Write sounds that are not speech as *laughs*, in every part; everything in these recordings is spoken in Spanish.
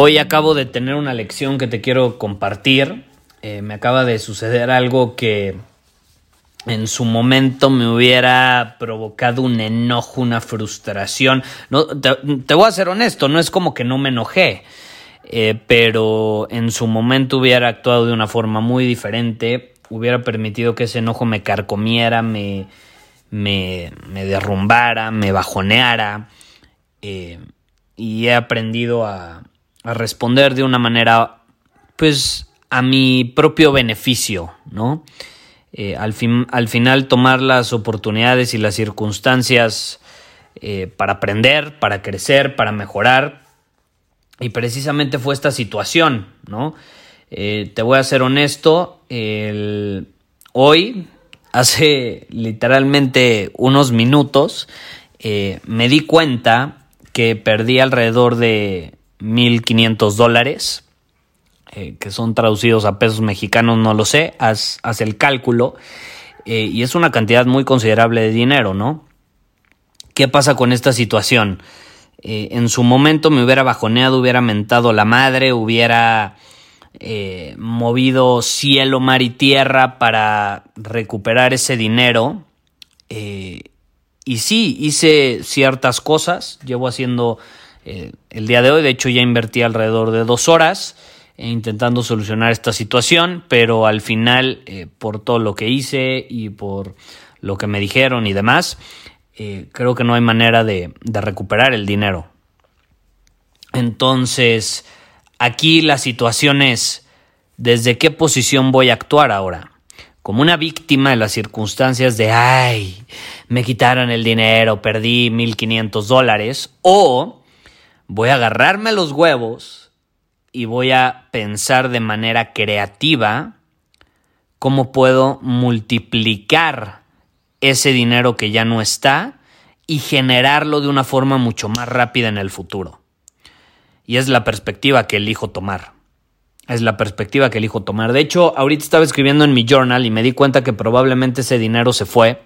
Hoy acabo de tener una lección que te quiero compartir. Eh, me acaba de suceder algo que en su momento me hubiera provocado un enojo, una frustración. No, te, voy a ser honesto, no es como que no me enojé, eh, pero en su momento hubiera actuado de una forma muy diferente, hubiera permitido que ese enojo me carcomiera, me, me, derrumbara, me bajoneara, eh, y he aprendido a, a responder de una manera, pues, a mi propio beneficio, ¿no? Eh, al, fin, al, final tomar las oportunidades y las circunstancias eh, para aprender, para crecer, para mejorar. Y precisamente fue esta situación, ¿no? Eh, te voy a ser honesto, hoy, hace literalmente unos minutos, me di cuenta que perdí alrededor de 1.500 dólares, eh, que son traducidos a pesos mexicanos, no lo sé, haz, el cálculo, eh, y es una cantidad muy considerable de dinero, ¿no? ¿Qué pasa con esta situación? Eh, en su momento me hubiera bajoneado, hubiera mentado la madre, hubiera movido cielo, mar y tierra para recuperar ese dinero. y sí, hice ciertas cosas, llevo haciendo eh, el día de hoy. De hecho, ya invertí alrededor de dos horas eh, intentando solucionar esta situación, pero al final, eh, por todo lo que hice y por lo que me dijeron y demás, creo que no hay manera de, de recuperar el dinero. Entonces, aquí la situación es, ¿desde qué posición voy a actuar ahora? como una víctima de las circunstancias de, ay, me quitaron el dinero, perdí 1.500 dólares, o voy a agarrarme los huevos y voy a pensar de manera creativa cómo puedo multiplicar ese dinero que ya no está y generarlo de una forma mucho más rápida en el futuro. Y es la perspectiva que elijo tomar. Es la perspectiva que elijo tomar. De hecho, ahorita estaba escribiendo en mi journal y me di cuenta que probablemente ese dinero se fue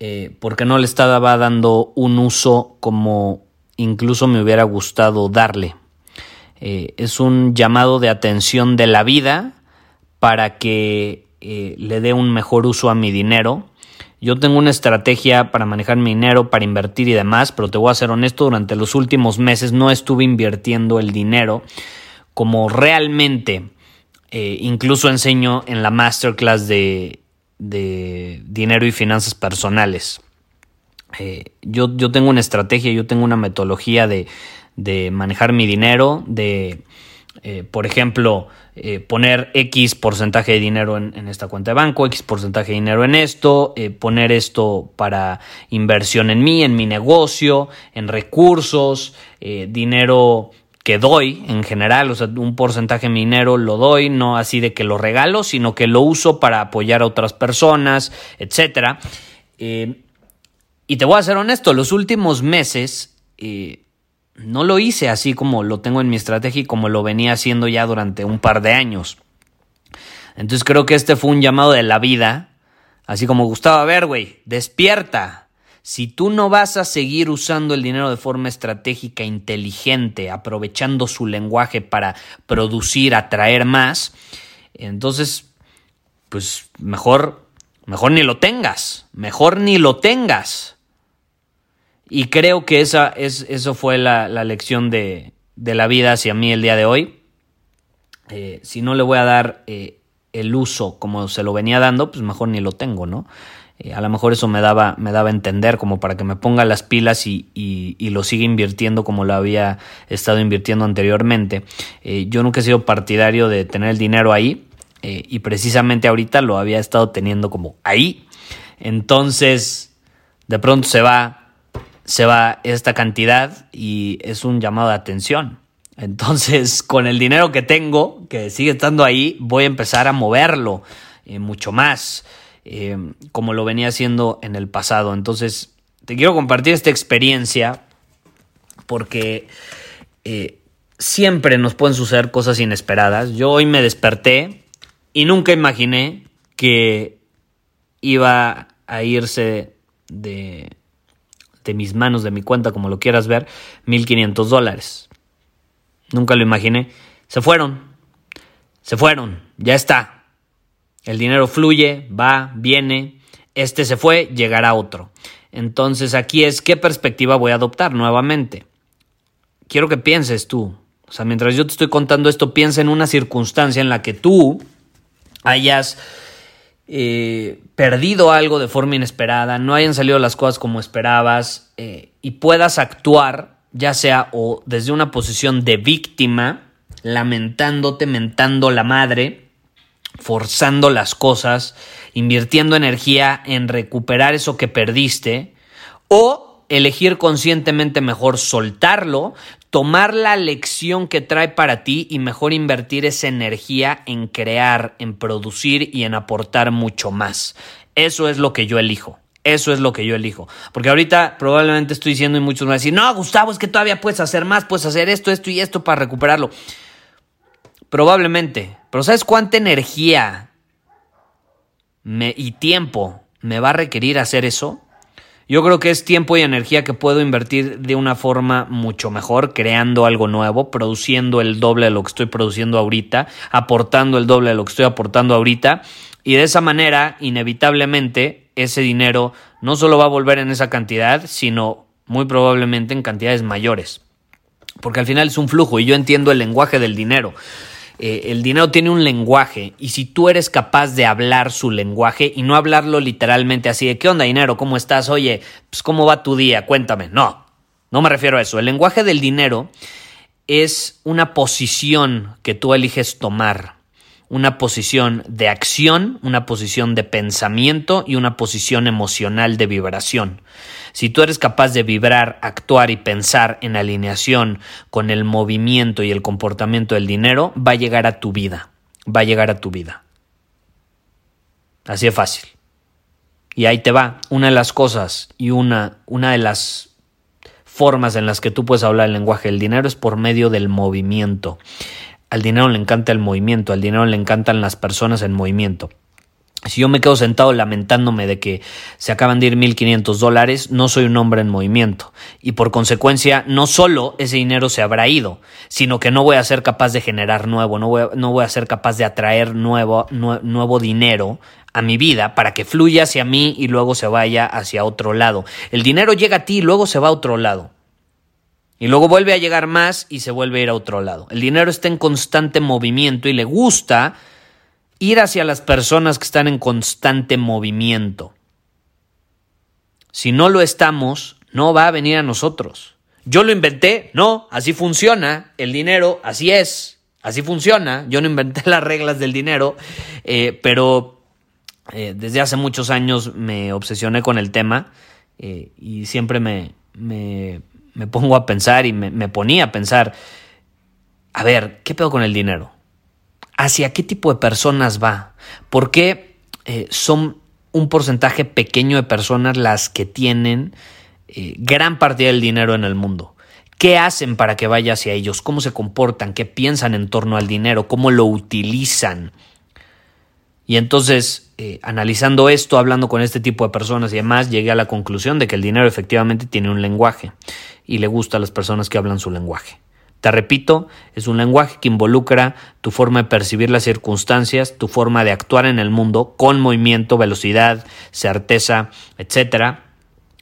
eh, porque no le estaba dando un uso como incluso me hubiera gustado darle. Eh, es un llamado de atención de la vida para que eh, le dé un mejor uso a mi dinero. Yo tengo una estrategia para manejar mi dinero, para invertir y demás, pero te voy a ser honesto, durante los últimos meses no estuve invirtiendo el dinero como realmente, eh, incluso enseño en la masterclass de, de dinero y finanzas personales. Eh, yo, yo, tengo una estrategia, yo tengo una metodología de, manejar mi dinero, de, eh, por ejemplo, eh, poner X porcentaje de dinero en, esta cuenta de banco, X porcentaje de dinero en esto, poner esto para inversión en mí, en mi negocio, en recursos, dinero que doy en general, o sea, un porcentaje de mi dinero lo doy, no así de que lo regalo, sino que lo uso para apoyar a otras personas, etcétera. Y te voy a ser honesto, los últimos meses eh, no lo hice así como lo tengo en mi estrategia y como lo venía haciendo ya durante un par de años. Entonces creo que este fue un llamado de la vida, así como Gustavo, a ver, güey, despierta. Si tú no vas a seguir usando el dinero de forma estratégica, inteligente, aprovechando su lenguaje para producir, atraer más, entonces, pues mejor, mejor ni lo tengas, mejor ni lo tengas. Y creo que esa es, eso fue la, lección de, la vida hacia mí el día de hoy. eh, si no le voy a dar eh, el uso como se lo venía dando, pues mejor ni lo tengo, ¿no? Eh, a lo mejor eso me daba, me daba a entender como para que me ponga las pilas y, y, lo siga invirtiendo como lo había estado invirtiendo anteriormente. yo nunca he sido partidario de tener el dinero ahí y precisamente ahorita lo había estado teniendo como ahí. Entonces, de pronto se va, se va esta cantidad y es un llamado de atención. Entonces, *laughs* con el dinero que tengo, que sigue estando ahí, voy a empezar a moverlo eh, mucho más, eh, como lo venía haciendo en el pasado. Entonces, te quiero compartir esta experiencia porque eh, siempre nos pueden suceder cosas inesperadas. Yo hoy me desperté y nunca imaginé que iba a irse de, de mis manos, de mi cuenta, como lo quieras ver, 1.500 dólares. Nunca lo imaginé. Se fueron. Se fueron. Ya está. El dinero fluye, va, viene. Este se fue, llegará otro. Entonces aquí es qué perspectiva voy a adoptar nuevamente. Quiero que pienses tú. O sea, mientras yo te estoy contando esto, piensa en una circunstancia en la que tú hayas eh, perdido algo de forma inesperada, no hayan salido las cosas como esperabas eh, y puedas actuar ya sea o desde una posición de víctima, lamentándote, mentando la madre, forzando las cosas, invirtiendo energía en recuperar eso que perdiste, o elegir conscientemente mejor soltarlo, tomar la lección que trae para ti y mejor invertir esa energía en crear, en producir y en aportar mucho más. Eso es lo que yo elijo. Eso es lo que yo elijo. Porque ahorita probablemente estoy diciendo y muchos me van a decir, no, Gustavo, es que todavía puedes hacer más, puedes hacer esto, esto y esto para recuperarlo. Probablemente. Pero ¿sabes cuánta energía y tiempo me va a requerir hacer eso? Yo creo que es tiempo y energía que puedo invertir de una forma mucho mejor, creando algo nuevo, produciendo el doble de lo que estoy produciendo ahorita, aportando el doble de lo que estoy aportando ahorita. Y de esa manera, inevitablemente, ese dinero no solo va a volver en esa cantidad, sino muy probablemente en cantidades mayores. Porque al final es un flujo y yo entiendo el lenguaje del dinero. Eh, el dinero tiene un lenguaje y si tú eres capaz de hablar su lenguaje y no hablarlo literalmente así de ¿qué onda dinero? ¿Cómo estás? Oye, pues ¿cómo va tu día? Cuéntame. No, no me refiero a eso. El lenguaje del dinero es una posición que tú eliges tomar una posición de acción, una posición de pensamiento y una posición emocional de vibración. Si tú eres capaz de vibrar, actuar y pensar en alineación con el movimiento y el comportamiento del dinero, va a llegar a tu vida, va a llegar a tu vida. Así de fácil. Y ahí te va, una de las cosas y una, una de las formas en las que tú puedes hablar el lenguaje del dinero es por medio del movimiento. Al dinero le encanta el movimiento, al dinero le encantan las personas en movimiento. Si yo me quedo sentado lamentándome de que se acaban de ir 1.500 dólares, no soy un hombre en movimiento. Y por consecuencia, no solo ese dinero se habrá ido, sino que no voy a ser capaz de generar nuevo, no voy a, no voy a ser capaz de atraer nuevo, nuevo dinero a mi vida para que fluya hacia mí y luego se vaya hacia otro lado. El dinero llega a ti y luego se va a otro lado. Y luego vuelve a llegar más y se vuelve a ir a otro lado. El dinero está en constante movimiento y le gusta ir hacia las personas que están en constante movimiento. Si no lo estamos, no va a venir a nosotros. Yo lo inventé, no, así funciona, el dinero, así es, así funciona. Yo no inventé *laughs* las reglas del dinero, eh, pero eh, desde hace muchos años me obsesioné con el tema eh, y siempre me, me me pongo a pensar y me, ponía a pensar, a ver, ¿qué pedo con el dinero? ¿Hacia qué tipo de personas va? ¿Por qué eh, son un porcentaje pequeño de personas las que tienen eh, gran parte del dinero en el mundo? ¿Qué hacen para que vaya hacia ellos? ¿Cómo se comportan? ¿Qué piensan en torno al dinero? ¿Cómo lo utilizan? Y entonces, eh, analizando esto, hablando con este tipo de personas y demás, llegué a la conclusión de que el dinero efectivamente tiene un lenguaje y le gusta a las personas que hablan su lenguaje. Te repito, es un lenguaje que involucra tu forma de percibir las circunstancias, tu forma de actuar en el mundo con movimiento, velocidad, certeza, etc.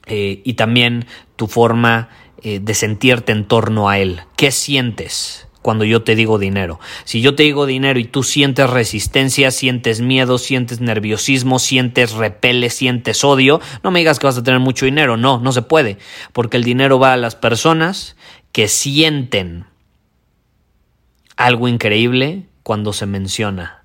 Eh, y también tu forma eh, de sentirte en torno a él. ¿Qué sientes? Cuando yo te digo dinero. Si yo te digo dinero y tú sientes resistencia, sientes miedo, sientes nerviosismo, sientes repele, sientes odio, no me digas que vas a tener mucho dinero. No, no se puede. Porque el dinero va a las personas que sienten algo increíble cuando se menciona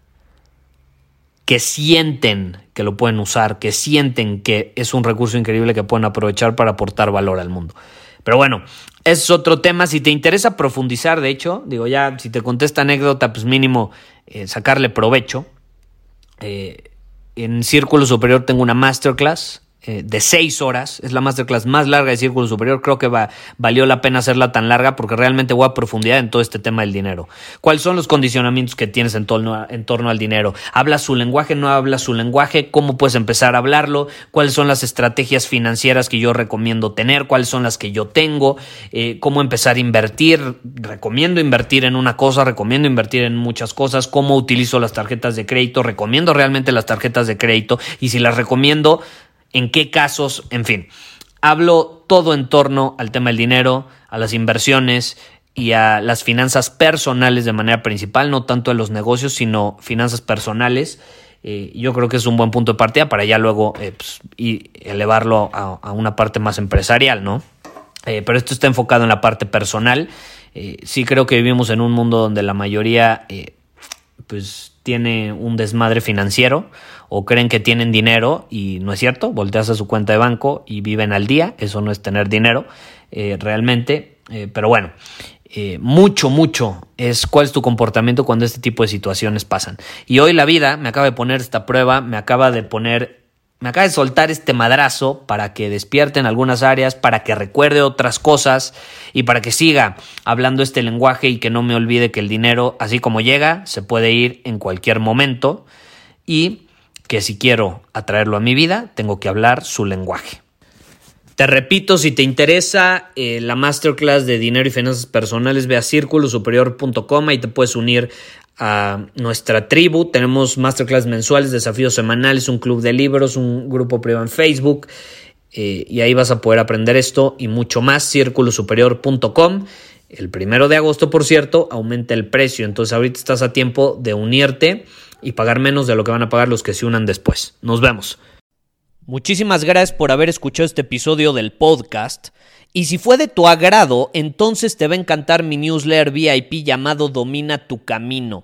que sienten que lo pueden usar, que sienten que es un recurso increíble que pueden aprovechar para aportar valor al mundo. Pero bueno, es otro tema. Si te interesa profundizar, de hecho, digo ya, si te contesta anécdota, pues mínimo eh, sacarle provecho. Eh, en Círculo Superior tengo una masterclass eh, de seis horas. Es la masterclass más larga de Círculo Superior. Creo que va, valió la pena hacerla tan larga porque realmente voy a profundidad en todo este tema del dinero. ¿Cuáles son los condicionamientos que tienes en torno, al dinero? ¿Hablas su lenguaje? ¿No hablas su lenguaje? ¿Cómo puedes empezar a hablarlo? ¿Cuáles son las estrategias financieras que yo recomiendo tener? ¿Cuáles son las que yo tengo? Eh, ¿Cómo empezar a invertir? Recomiendo invertir en una cosa, recomiendo invertir en muchas cosas. ¿Cómo utilizo las tarjetas de crédito? Recomiendo realmente las tarjetas de crédito y si las recomiendo en qué casos, en fin. Hablo todo en torno al tema del dinero, a las inversiones y a las finanzas personales de manera principal, no tanto a los negocios, sino finanzas personales. Eh, yo creo que es un buen punto de partida para ya luego eh, pues, y elevarlo a, una parte más empresarial, ¿no? Eh, pero esto está enfocado en la parte personal. sí creo que vivimos en un mundo donde la mayoría pues tiene un desmadre financiero o creen que tienen dinero y no es cierto, volteas a su cuenta de banco y viven al día, eso no es tener dinero eh, realmente, eh, pero bueno, eh, mucho, mucho es cuál es tu comportamiento cuando este tipo de situaciones pasan. Y hoy la vida me acaba de poner esta prueba, me acaba de poner me acaba de soltar este madrazo para que despierte en algunas áreas, para que recuerde otras cosas y para que siga hablando este lenguaje y que no me olvide que el dinero, así como llega, se puede ir en cualquier momento y que si quiero atraerlo a mi vida, tengo que hablar su lenguaje. Te repito, si te interesa eh, la masterclass de dinero y finanzas personales, ve a círculosuperior.com y te puedes unir a nuestra tribu. Tenemos masterclass mensuales, desafíos semanales, un club de libros, un grupo privado en Facebook. Eh, y ahí vas a poder aprender esto y mucho más. Círculosuperior.com. El primero de agosto, por cierto, aumenta el precio. Entonces ahorita estás a tiempo de unirte y pagar menos de lo que van a pagar los que se unan después. Nos vemos. Muchísimas gracias por haber escuchado este episodio del podcast. Y si fue de tu agrado, entonces te va a encantar mi newsletter VIP llamado Domina tu Camino.